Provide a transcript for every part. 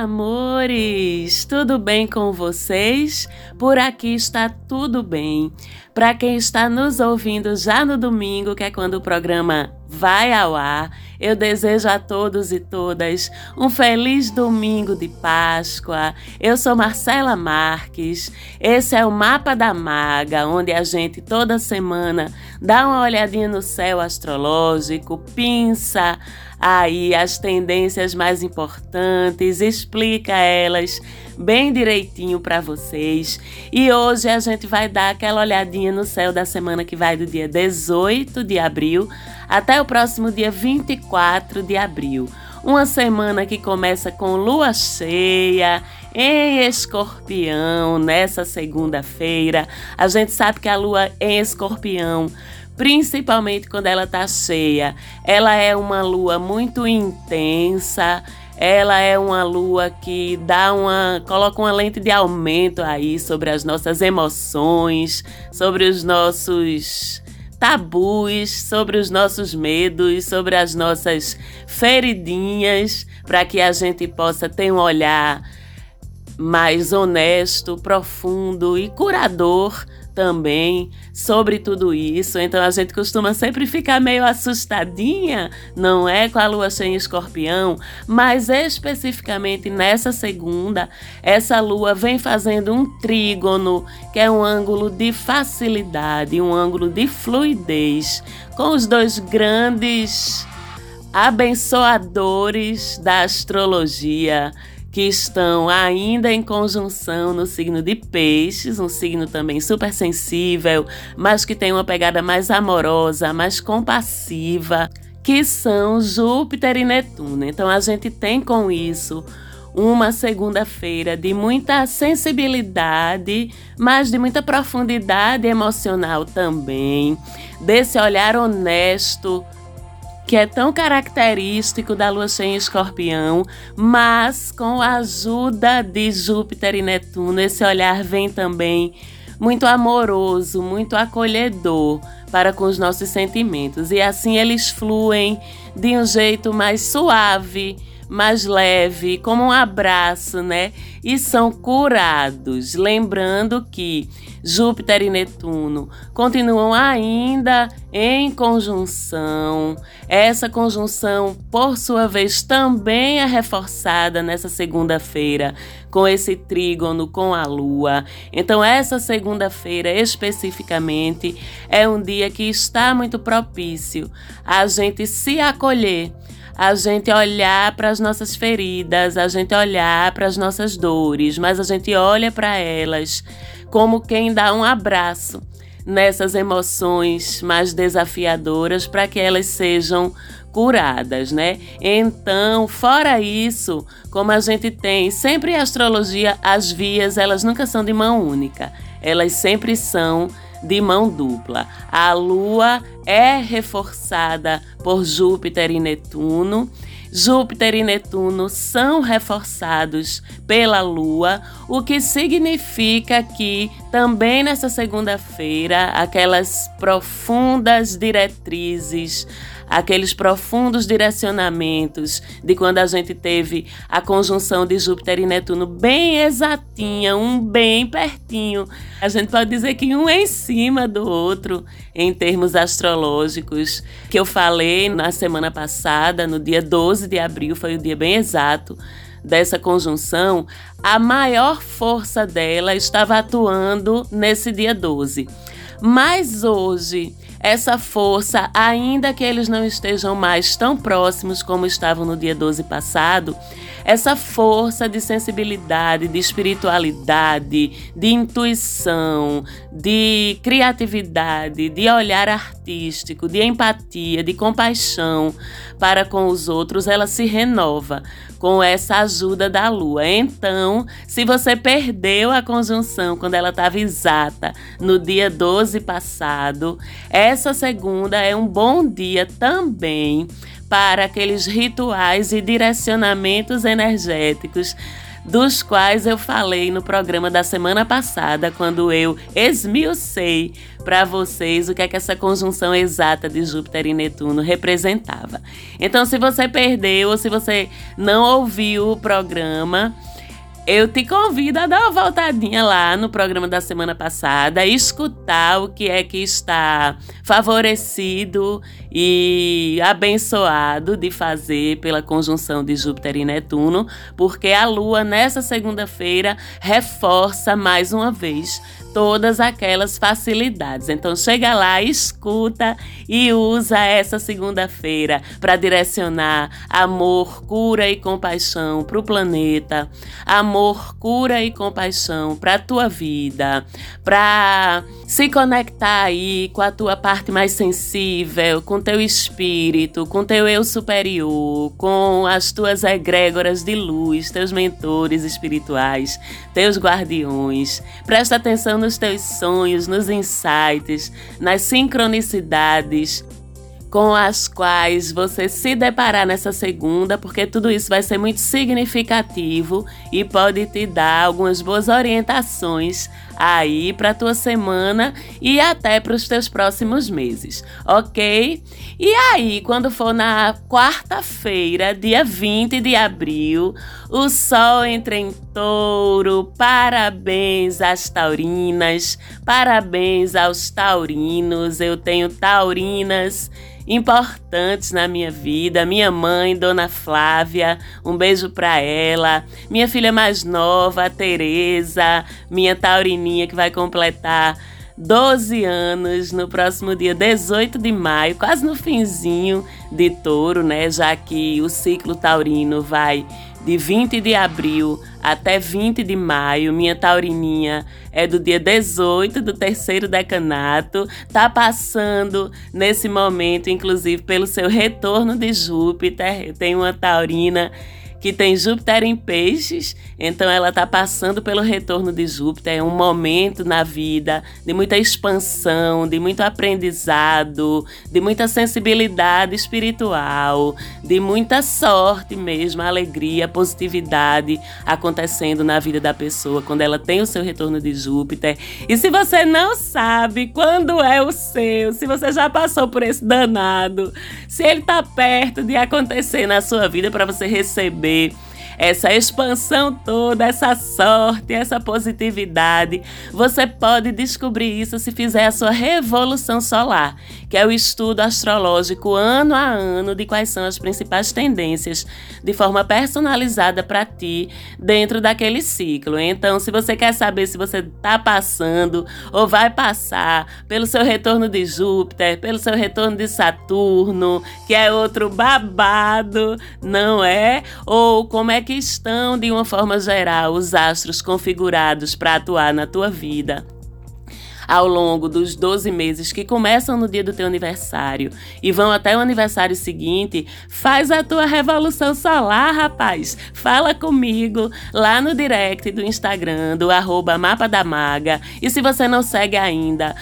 amores! Tudo bem com vocês? Por aqui está tudo bem. Para quem está nos ouvindo já no domingo, que é quando o programa vai ao ar, eu desejo a todos e todas um feliz domingo de Páscoa. Eu sou Marcela Marques. Esse é o Mapa da Maga, onde a gente toda semana dá uma olhadinha no céu astrológico, pinça aí as tendências mais importantes, explica elas bem direitinho para vocês. E hoje a gente vai dar aquela olhadinha no céu da semana que vai do dia 18 de abril até o próximo dia 24 de abril. Uma semana que começa com lua cheia em escorpião nessa segunda-feira. A gente sabe que a lua em escorpião principalmente quando ela tá cheia. Ela é uma lua muito intensa, ela é uma lua que dá uma coloca uma lente de aumento aí sobre as nossas emoções, sobre os nossos tabus, sobre os nossos medos, sobre as nossas feridinhas, para que a gente possa ter um olhar mais honesto, profundo e curador também sobre tudo isso. Então a gente costuma sempre ficar meio assustadinha, não é? Com a lua cheia em escorpião, mas especificamente nessa segunda, essa lua vem fazendo um trígono, que é um ângulo de facilidade, um ângulo de fluidez, com os dois grandes abençoadores da astrologia que estão ainda em conjunção no signo de Peixes, um signo também super sensível, mas que tem uma pegada mais amorosa, mais compassiva, que são Júpiter e Netuno. Então a gente tem com isso uma segunda-feira de muita sensibilidade, mas de muita profundidade emocional também, desse olhar honesto que é tão característico da lua cheia em escorpião, mas com a ajuda de Júpiter e Netuno, esse olhar vem também muito amoroso, muito acolhedor para com os nossos sentimentos. E assim eles fluem de um jeito mais suave, mais leve, como um abraço, né? E são curados. Lembrando que Júpiter e Netuno continuam ainda em conjunção. Essa conjunção, por sua vez, também é reforçada nessa segunda-feira com esse trígono com a Lua. Então, essa segunda-feira especificamente é um dia que está muito propício a gente se acolher a gente olhar para as nossas feridas, a gente olhar para as nossas dores, mas a gente olha para elas como quem dá um abraço nessas emoções mais desafiadoras para que elas sejam curadas, né? Então, fora isso, como a gente tem sempre em astrologia, as vias, elas nunca são de mão única. Elas sempre são de mão dupla. A lua é reforçada por Júpiter e Netuno Júpiter e Netuno são reforçados pela Lua, o que significa que também nessa segunda-feira aquelas profundas diretrizes aqueles profundos direcionamentos de quando a gente teve a conjunção de Júpiter e Netuno bem exatinha, um bem pertinho. A gente pode dizer que um é em cima do outro em termos astrológicos, que eu falei na semana passada, no dia 12 de abril, foi o dia bem exato dessa conjunção, a maior força dela estava atuando nesse dia 12. Mas hoje, essa força, ainda que eles não estejam mais tão próximos como estavam no dia 12 passado, essa força de sensibilidade, de espiritualidade, de intuição, de criatividade, de olhar artístico, de empatia, de compaixão para com os outros, ela se renova com essa ajuda da lua. Então, se você perdeu a conjunção quando ela estava exata no dia 12 passado, essa segunda é um bom dia também para aqueles rituais e direcionamentos energéticos dos quais eu falei no programa da semana passada, quando eu esmiucei para vocês o que é que essa conjunção exata de Júpiter e Netuno representava. Então, se você perdeu ou se você não ouviu o programa, eu te convido a dar uma voltadinha lá no programa da semana passada, escutar o que é que está favorecido e abençoado de fazer pela conjunção de Júpiter e Netuno, porque a Lua nessa segunda-feira reforça mais uma vez todas aquelas facilidades. Então chega lá, escuta e usa essa segunda-feira para direcionar amor, cura e compaixão para o planeta, amor, cura e compaixão para a tua vida, para se conectar aí com a tua parte mais sensível, com teu espírito, com teu eu superior, com as tuas egrégoras de luz, teus mentores espirituais, teus guardiões. Presta atenção nos teus sonhos, nos insights, nas sincronicidades com as quais você se deparar nessa segunda, porque tudo isso vai ser muito significativo e pode te dar algumas boas orientações aí para tua semana e até para os teus próximos meses, ok? E aí, quando for na quarta-feira, dia 20 de abril, o sol entra em touro. Parabéns às taurinas, parabéns aos taurinos. Eu tenho taurinas importantes na minha vida. Minha mãe, Dona Flávia, um beijo para ela. Minha filha mais nova, a Tereza, minha taurininha que vai completar 12 anos no próximo dia 18 de maio, quase no finzinho de touro, né? Já que o ciclo taurino vai de 20 de abril até 20 de maio. Minha taurininha é do dia 18 do terceiro decanato. Tá passando nesse momento, inclusive, pelo seu retorno de Júpiter. Eu tenho uma taurina que tem Júpiter em peixes, então ela está passando pelo retorno de Júpiter, é um momento na vida de muita expansão, de muito aprendizado, de muita sensibilidade espiritual, de muita sorte mesmo, alegria, positividade acontecendo na vida da pessoa quando ela tem o seu retorno de Júpiter. E se você não sabe quando é o seu, se você já passou por esse danado, se ele está perto de acontecer na sua vida para você receber the essa expansão toda, essa sorte, essa positividade. Você pode descobrir isso se fizer a sua revolução solar, que é o estudo astrológico ano a ano de quais são as principais tendências de forma personalizada para ti dentro daquele ciclo. Então, se você quer saber se você está passando ou vai passar pelo seu retorno de Júpiter, pelo seu retorno de Saturno, que é outro babado, não é? Ou como é que estão, de uma forma geral, os astros configurados para atuar na tua vida ao longo dos 12 meses que começam no dia do teu aniversário e vão até o aniversário seguinte, faz a tua revolução solar, rapaz. Fala comigo lá no direct do Instagram, do arroba Mapa da Maga. E se você não segue ainda,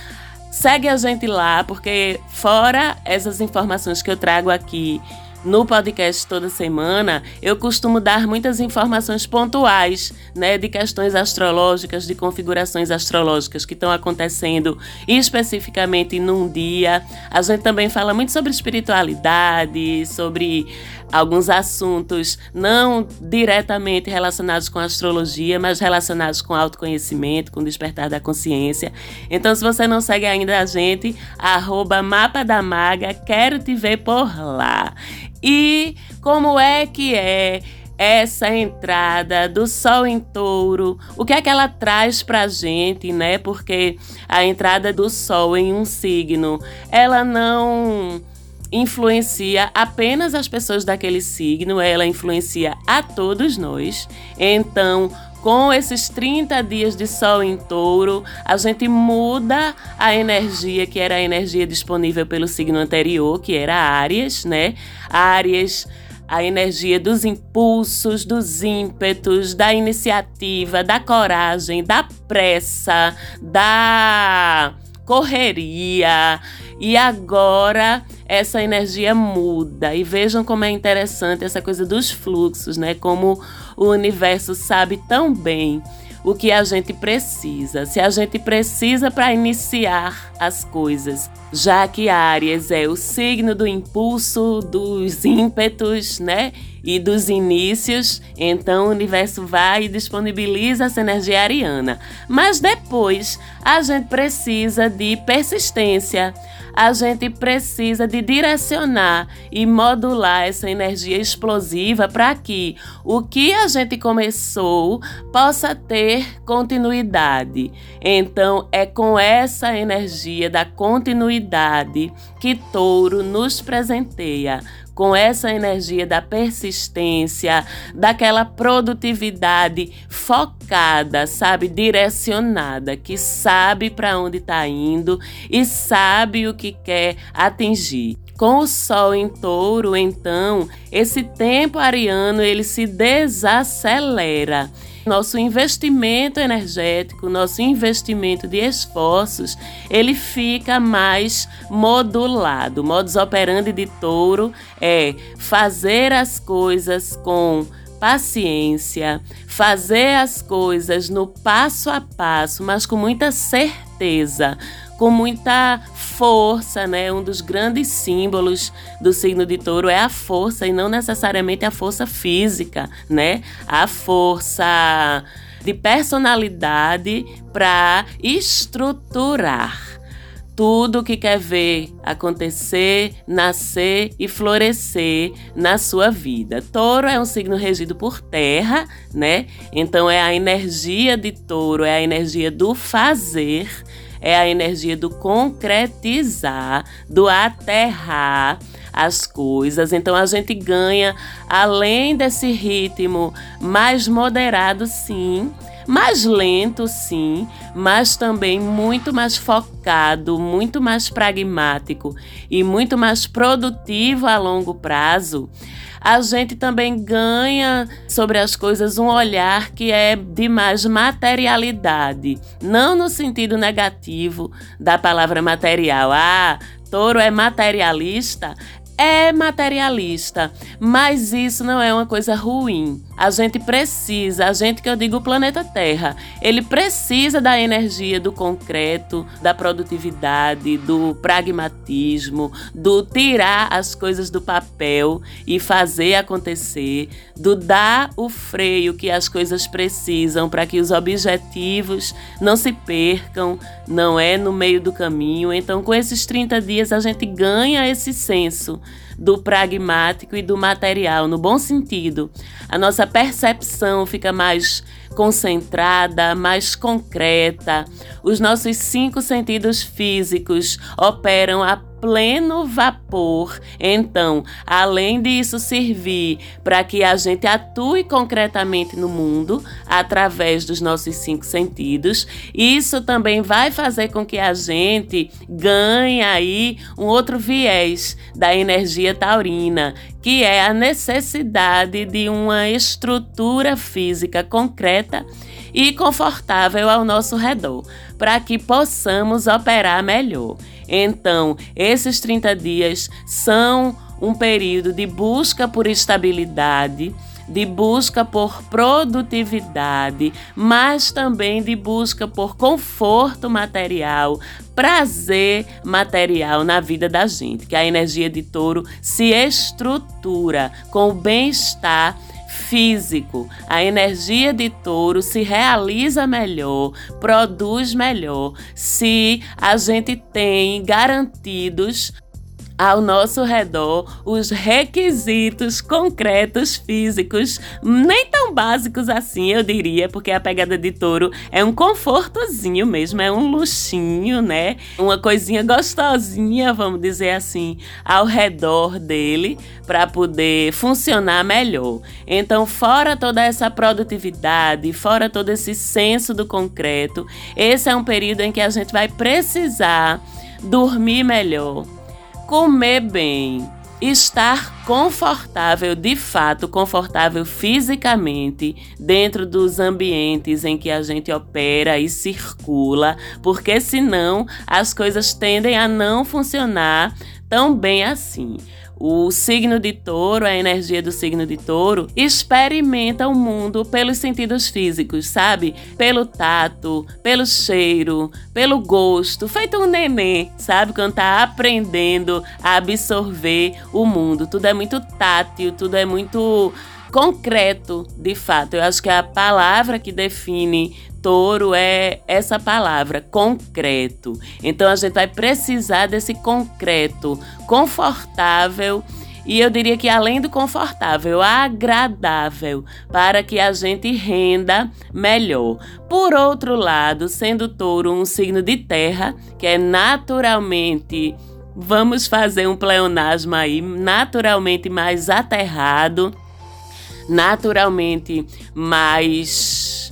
segue a gente lá, porque fora essas informações que eu trago aqui no podcast toda semana, eu costumo dar muitas informações pontuais, né, de questões astrológicas, de configurações astrológicas que estão acontecendo especificamente num dia. A gente também fala muito sobre espiritualidade, sobre alguns assuntos não diretamente relacionados com astrologia, mas relacionados com autoconhecimento, com despertar da consciência. Então, se você não segue ainda a gente, arroba Mapa da Maga, quero te ver por lá. E como é que é essa entrada do Sol em Touro, o que é que ela traz pra gente, né? Porque a entrada do Sol em um signo, ela não influencia apenas as pessoas daquele signo, ela influencia a todos nós. Então, com esses 30 dias de sol em touro, a gente muda a energia que era a energia disponível pelo signo anterior, que era Áries, né? Áries, a energia dos impulsos, dos ímpetos, da iniciativa, da coragem, da pressa, da correria. E agora essa energia muda. E vejam como é interessante essa coisa dos fluxos, né? Como o universo sabe tão bem o que a gente precisa. Se a gente precisa para iniciar as coisas, já que Áries é o signo do impulso, dos ímpetos, né? E dos inícios, então o universo vai e disponibiliza essa energia ariana. Mas depois a gente precisa de persistência a gente precisa de direcionar e modular essa energia explosiva para que o que a gente começou possa ter continuidade. Então, é com essa energia da continuidade que Touro nos presenteia com essa energia da persistência, daquela produtividade focada, sabe, direcionada, que sabe para onde está indo e sabe o que quer atingir. Com o Sol em Touro, então, esse tempo ariano ele se desacelera nosso investimento energético, nosso investimento de esforços, ele fica mais modulado. Modus operandi de touro é fazer as coisas com paciência, fazer as coisas no passo a passo, mas com muita certeza, com muita força, né? Um dos grandes símbolos do signo de touro é a força e não necessariamente a força física, né? A força de personalidade para estruturar tudo que quer ver acontecer, nascer e florescer na sua vida. Touro é um signo regido por terra, né? Então é a energia de touro, é a energia do fazer é a energia do concretizar, do aterrar as coisas. Então a gente ganha, além desse ritmo mais moderado, sim, mais lento, sim, mas também muito mais focado, muito mais pragmático e muito mais produtivo a longo prazo a gente também ganha sobre as coisas um olhar que é de mais materialidade, não no sentido negativo da palavra material. Ah, touro é materialista, é materialista, mas isso não é uma coisa ruim. A gente precisa, a gente que eu digo o planeta Terra, ele precisa da energia do concreto, da produtividade, do pragmatismo, do tirar as coisas do papel e fazer acontecer, do dar o freio que as coisas precisam para que os objetivos não se percam, não é no meio do caminho. Então, com esses 30 dias a gente ganha esse senso do pragmático e do material, no bom sentido. A nossa percepção fica mais concentrada, mais concreta. Os nossos cinco sentidos físicos operam a pleno vapor. Então, além disso servir para que a gente atue concretamente no mundo através dos nossos cinco sentidos, isso também vai fazer com que a gente ganhe aí um outro viés da energia taurina, que é a necessidade de uma estrutura física concreta e confortável ao nosso redor, para que possamos operar melhor. Então, esses 30 dias são um período de busca por estabilidade, de busca por produtividade, mas também de busca por conforto material, prazer material na vida da gente, que a energia de touro se estrutura com o bem-estar físico. A energia de touro se realiza melhor, produz melhor, se a gente tem garantidos ao nosso redor os requisitos concretos físicos, nem tão básicos assim, eu diria, porque a pegada de touro é um confortozinho mesmo, é um luxinho, né? Uma coisinha gostosinha, vamos dizer assim, ao redor dele para poder funcionar melhor. Então, fora toda essa produtividade, fora todo esse senso do concreto, esse é um período em que a gente vai precisar dormir melhor comer bem, estar confortável, de fato, confortável fisicamente dentro dos ambientes em que a gente opera e circula, porque senão as coisas tendem a não funcionar tão bem assim. O signo de touro, a energia do signo de touro, experimenta o mundo pelos sentidos físicos, sabe? Pelo tato, pelo cheiro, pelo gosto, feito um neném, sabe? Quando tá aprendendo a absorver o mundo. Tudo é muito tátil, tudo é muito concreto, de fato. Eu acho que a palavra que define touro é essa palavra, concreto. Então a gente vai precisar desse concreto, confortável e eu diria que além do confortável, agradável, para que a gente renda melhor. Por outro lado, sendo touro um signo de terra, que é naturalmente vamos fazer um pleonasmo aí, naturalmente mais aterrado, naturalmente mais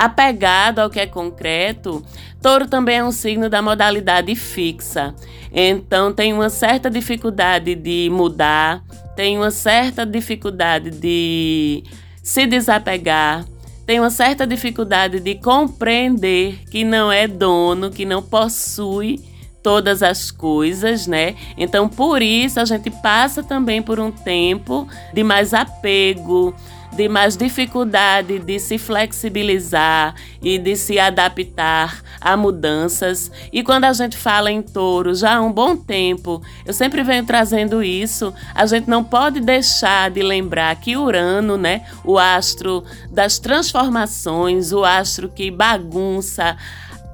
apegado ao que é concreto, touro também é um signo da modalidade fixa. Então tem uma certa dificuldade de mudar, tem uma certa dificuldade de se desapegar, tem uma certa dificuldade de compreender que não é dono, que não possui todas as coisas, né? Então, por isso, a gente passa também por um tempo de mais apego, de mais dificuldade de se flexibilizar e de se adaptar a mudanças. E quando a gente fala em touro já há um bom tempo, eu sempre venho trazendo isso, a gente não pode deixar de lembrar que Urano, né, o astro das transformações, o astro que bagunça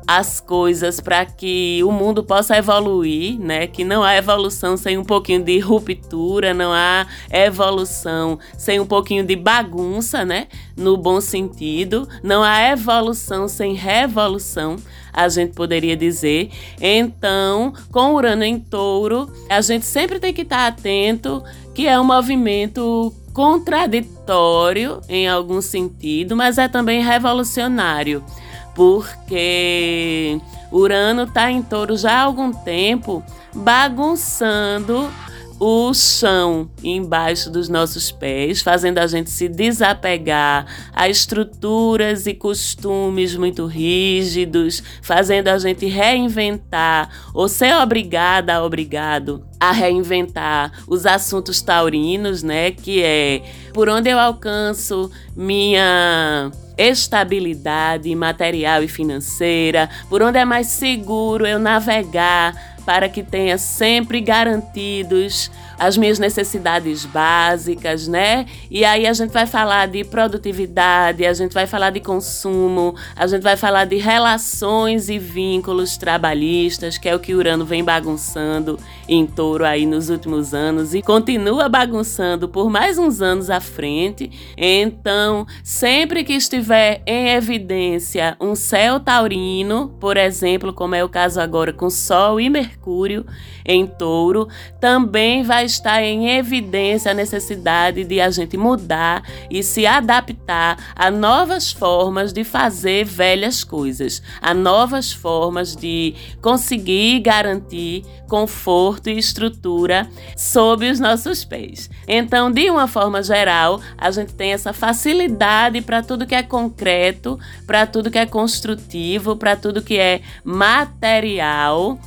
as coisas para que o mundo possa evoluir, né? Que não há evolução sem um pouquinho de ruptura, não há evolução sem um pouquinho de bagunça, né? No bom sentido, não há evolução sem revolução, a gente poderia dizer. Então, com Urano em Touro, a gente sempre tem que estar atento que é um movimento contraditório em algum sentido, mas é também revolucionário porque Urano está em touro já há algum tempo, bagunçando o chão embaixo dos nossos pés, fazendo a gente se desapegar a estruturas e costumes muito rígidos, fazendo a gente reinventar ou ser obrigada, obrigado a reinventar os assuntos taurinos, né, que é por onde eu alcanço minha estabilidade material e financeira, por onde é mais seguro eu navegar para que tenha sempre garantidos as minhas necessidades básicas, né? E aí a gente vai falar de produtividade, a gente vai falar de consumo, a gente vai falar de relações e vínculos trabalhistas, que é o que Urano vem bagunçando em touro aí nos últimos anos e continua bagunçando por mais uns anos à frente. Então, sempre que estiver em evidência um céu taurino, por exemplo, como é o caso agora com Sol e Mercúrio em touro, também vai está em evidência a necessidade de a gente mudar e se adaptar a novas formas de fazer velhas coisas, a novas formas de conseguir garantir conforto e estrutura sob os nossos pés. Então, de uma forma geral, a gente tem essa facilidade para tudo que é concreto, para tudo que é construtivo, para tudo que é material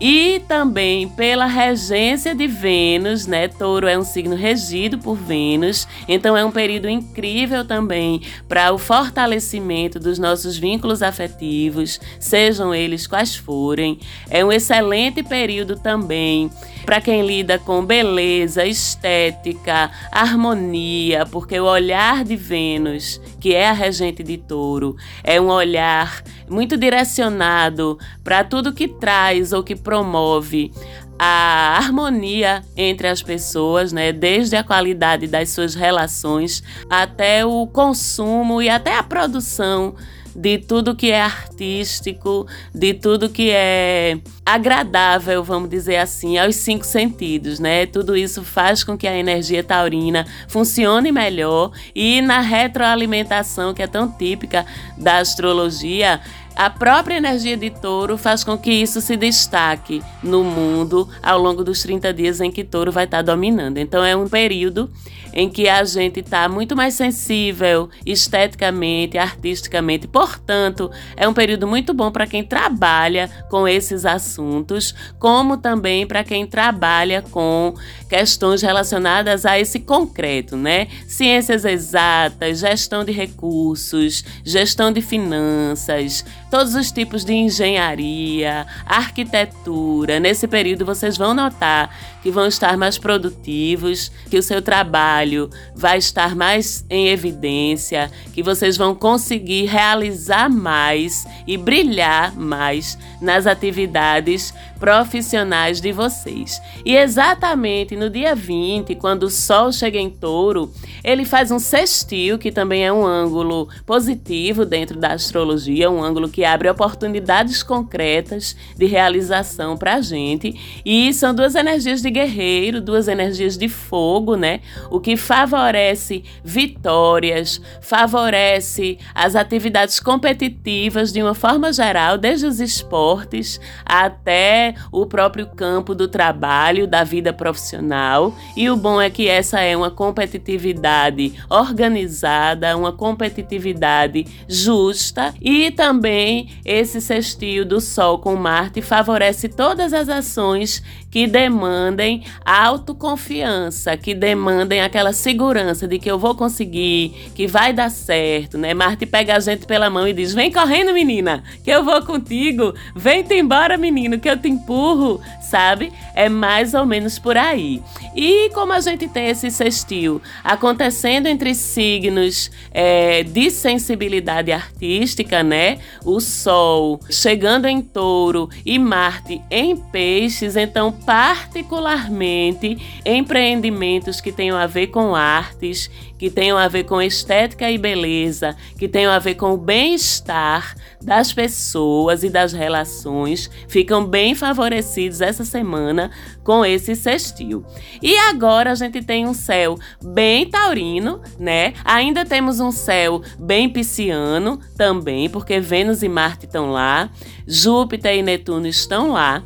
e também pela regência de Vênus, né? Touro é um signo regido por Vênus, então é um período incrível também para o fortalecimento dos nossos vínculos afetivos, sejam eles quais forem. É um excelente período também para quem lida com beleza, estética, harmonia, porque o olhar de Vênus, que é a regente de Touro, é um olhar muito direcionado para tudo que traz ou que promove a harmonia entre as pessoas, né? Desde a qualidade das suas relações até o consumo e até a produção de tudo que é artístico, de tudo que é agradável, vamos dizer assim, aos cinco sentidos, né? Tudo isso faz com que a energia taurina funcione melhor e na retroalimentação que é tão típica da astrologia, a própria energia de touro faz com que isso se destaque no mundo ao longo dos 30 dias em que touro vai estar dominando. Então é um período em que a gente está muito mais sensível esteticamente, artisticamente. Portanto, é um período muito bom para quem trabalha com esses assuntos, como também para quem trabalha com questões relacionadas a esse concreto, né? Ciências exatas, gestão de recursos, gestão de finanças, todos os tipos de engenharia, arquitetura. Nesse período vocês vão notar que vão estar mais produtivos, que o seu trabalho vai estar mais em evidência, que vocês vão conseguir realizar mais e brilhar mais nas atividades profissionais de vocês. E exatamente no dia 20, quando o Sol chega em touro, ele faz um sextil, que também é um ângulo positivo dentro da astrologia, um ângulo que abre oportunidades concretas de realização para a gente. E são duas energias de guerreiro, duas energias de fogo, né? O que favorece vitórias, favorece as atividades competitivas de uma forma geral, desde os esportes até o próprio campo do trabalho, da vida profissional. E o bom é que essa é uma competitividade organizada, uma competitividade justa e também esse sextil do Sol com Marte favorece todas as ações que demandem autoconfiança, que demandem aquela segurança de que eu vou conseguir, que vai dar certo, né? Marte pega a gente pela mão e diz: "Vem correndo, menina, que eu vou contigo. Vem-te embora, menino, que eu te empurro", sabe? É mais ou menos por aí. E como a gente tem esse sextil acontecendo entre signos é, de sensibilidade artística, né? O Sol chegando em Touro e Marte em Peixes, então particularmente empreendimentos que tenham a ver com artes, que tenham a ver com estética e beleza, que tenham a ver com o bem-estar das pessoas e das relações, ficam bem favorecidos essa semana com esse sextil. E agora a gente tem um céu bem taurino, né? Ainda temos um céu bem pisciano também, porque Vênus e Marte estão lá, Júpiter e Netuno estão lá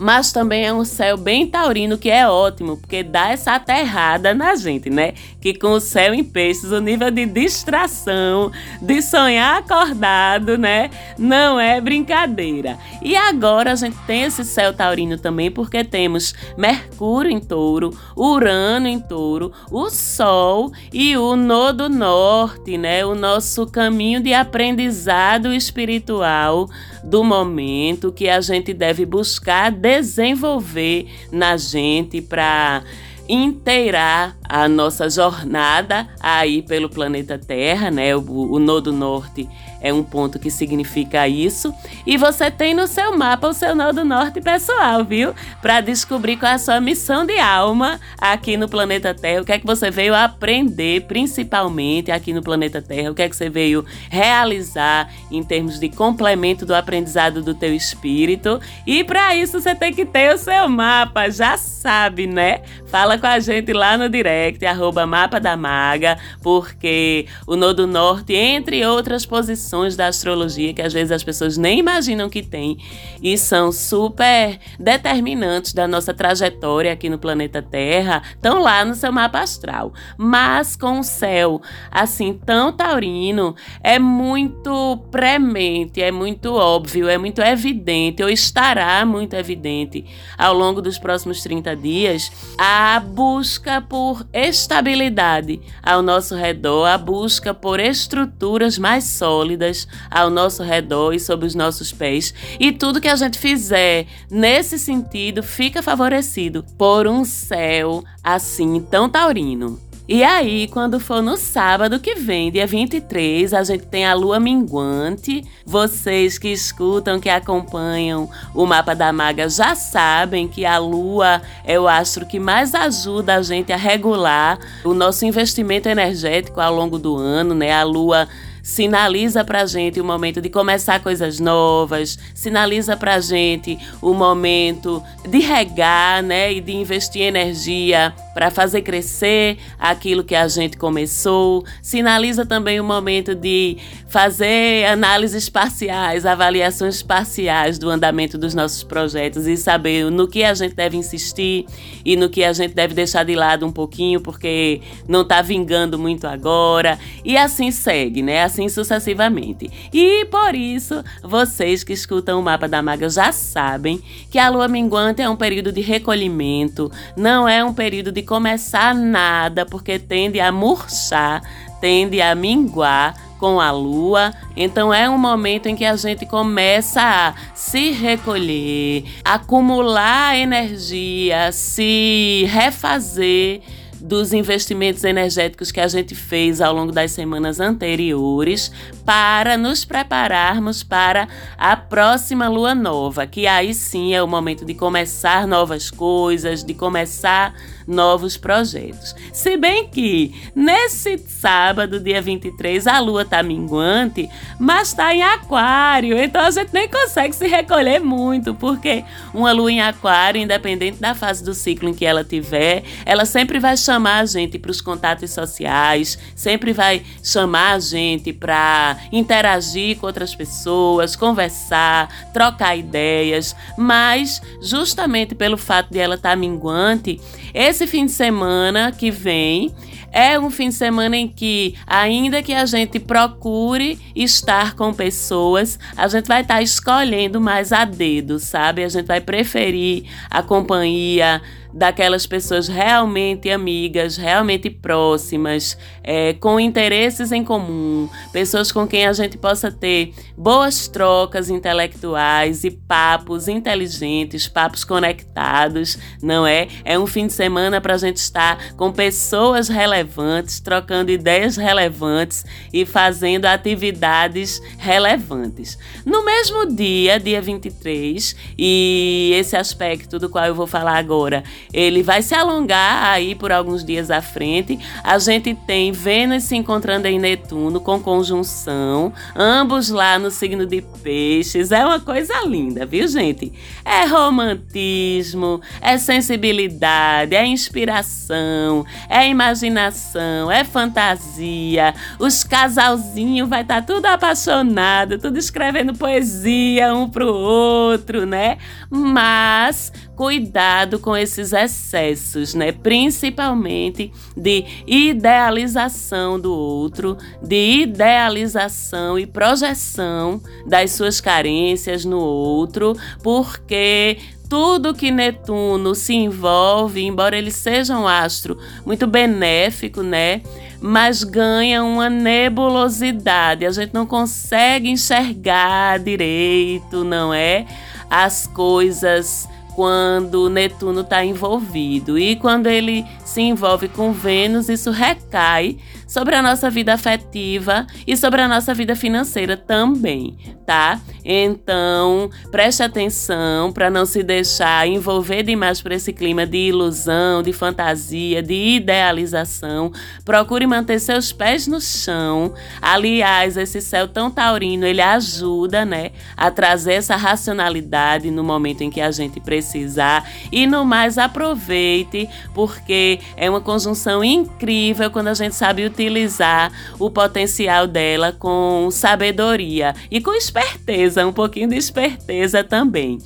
mas também é um céu bem taurino que é ótimo, porque dá essa aterrada na gente, né? Que com o céu em peixes, o nível de distração, de sonhar acordado, né? Não é brincadeira. E agora a gente tem esse céu taurino também, porque temos Mercúrio em touro, Urano em touro, o Sol e o Nodo Norte, né? O nosso caminho de aprendizado espiritual do momento que a gente deve buscar desenvolver na gente para inteirar a nossa jornada aí pelo planeta Terra, né? O, o Nodo Norte é um ponto que significa isso. E você tem no seu mapa o seu Nodo Norte pessoal, viu? Para descobrir qual é a sua missão de alma aqui no planeta Terra, o que é que você veio aprender, principalmente aqui no planeta Terra, o que é que você veio realizar em termos de complemento do aprendizado do teu espírito. E para isso você tem que ter o seu mapa, já sabe, né? Fala com a gente lá no direct, arroba mapa da maga, porque o Nodo Norte, entre outras posições da astrologia que às vezes as pessoas nem imaginam que tem e são super determinantes da nossa trajetória aqui no planeta Terra, estão lá no seu mapa astral. Mas com o céu assim tão taurino, é muito premente, é muito óbvio, é muito evidente, ou estará muito evidente ao longo dos próximos 30 dias, a busca por estabilidade ao nosso redor, a busca por estruturas mais sólidas ao nosso redor e sob os nossos pés. E tudo que a gente fizer nesse sentido fica favorecido por um céu assim tão taurino. E aí, quando for no sábado que vem, dia 23, a gente tem a lua minguante. Vocês que escutam, que acompanham o mapa da maga já sabem que a lua é o astro que mais ajuda a gente a regular o nosso investimento energético ao longo do ano, né? A lua sinaliza pra gente o momento de começar coisas novas, sinaliza pra gente o momento de regar, né, e de investir energia para fazer crescer aquilo que a gente começou. Sinaliza também o momento de fazer análises parciais, avaliações parciais do andamento dos nossos projetos e saber no que a gente deve insistir e no que a gente deve deixar de lado um pouquinho porque não está vingando muito agora. E assim segue, né? Assim sucessivamente. E por isso, vocês que escutam o mapa da maga já sabem que a lua minguante é um período de recolhimento, não é um período de começar nada, porque tende a murchar, tende a minguar com a lua. Então é um momento em que a gente começa a se recolher, acumular energia, se refazer dos investimentos energéticos que a gente fez ao longo das semanas anteriores para nos prepararmos para a próxima lua nova, que aí sim é o momento de começar novas coisas, de começar novos projetos. Se bem que nesse sábado, dia 23, a lua tá minguante, mas tá em aquário, então a gente nem consegue se recolher muito, porque uma lua em aquário, independente da fase do ciclo em que ela tiver, ela sempre vai chamar a gente para os contatos sociais, sempre vai chamar a gente para interagir com outras pessoas, conversar, trocar ideias, mas justamente pelo fato de ela estar tá minguante, esse fim de semana que vem é um fim de semana em que, ainda que a gente procure estar com pessoas, a gente vai estar escolhendo mais a dedo, sabe? A gente vai preferir a companhia daquelas pessoas realmente amigas, realmente próximas, é, com interesses em comum, pessoas com quem a gente possa ter boas trocas intelectuais e papos inteligentes, papos conectados, não é? É um fim de semana para a gente estar com pessoas relevantes, trocando ideias relevantes e fazendo atividades relevantes. No mesmo dia, dia 23, e esse aspecto do qual eu vou falar agora, ele vai se alongar aí por alguns dias à frente. A gente tem Vênus se encontrando em Netuno com conjunção, ambos lá no signo de Peixes. É uma coisa linda, viu, gente? É romantismo, é sensibilidade, é inspiração, é imaginação, é fantasia. Os casalzinhos vai estar tá tudo apaixonado, tudo escrevendo poesia um pro outro, né? Mas cuidado com esses excessos, né? Principalmente de idealização do outro, de idealização e projeção das suas carências no outro, porque tudo que Netuno se envolve, embora ele seja um astro muito benéfico, né? Mas ganha uma nebulosidade. A gente não consegue enxergar direito, não é? As coisas quando Netuno está envolvido. E quando ele se envolve com Vênus, isso recai sobre a nossa vida afetiva e sobre a nossa vida financeira também, tá? Então, preste atenção para não se deixar envolver demais por esse clima de ilusão, de fantasia, de idealização. Procure manter seus pés no chão. Aliás, esse céu tão taurino, ele ajuda, né, a trazer essa racionalidade no momento em que a gente precisar. E no mais, aproveite, porque é uma conjunção incrível quando a gente sabe utilizar utilizar o potencial dela com sabedoria e com esperteza, um pouquinho de esperteza também.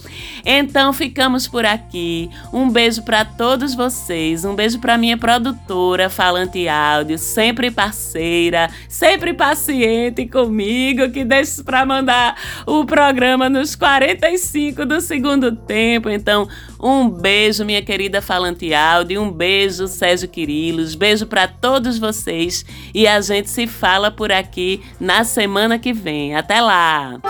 Então ficamos por aqui. Um beijo para todos vocês, um beijo para minha produtora Falante Áudio, sempre parceira, sempre paciente comigo, que deixa para mandar o programa nos 45 do segundo tempo. Então, um beijo, minha querida Falante Áudio, um beijo, Sérgio Quirilos, beijo para todos vocês e a gente se fala por aqui na semana que vem. Até lá!